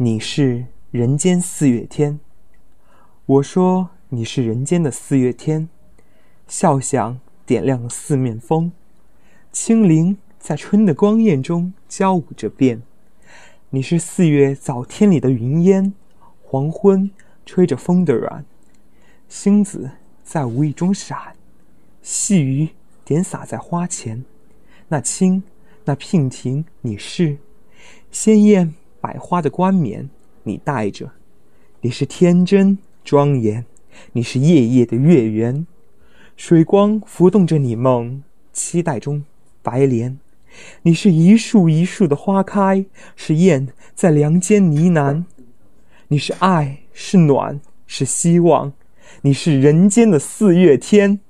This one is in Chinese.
你是人间四月天。我说你是人间的四月天，笑响点亮了四面风，轻灵在春的光艳中交舞着变。你是四月早天里的云烟，黄昏吹着风的软，星子在无意中闪，细雨点洒在花前。那青，那娉婷，你是鲜艳百花的冠冕，你戴着；你是天真庄严，你是夜夜的月圆。水光浮动着你梦，期待中白莲。你是一树一树的花开，是燕在梁间呢喃。你是爱，是暖，是希望，你是人间的四月天。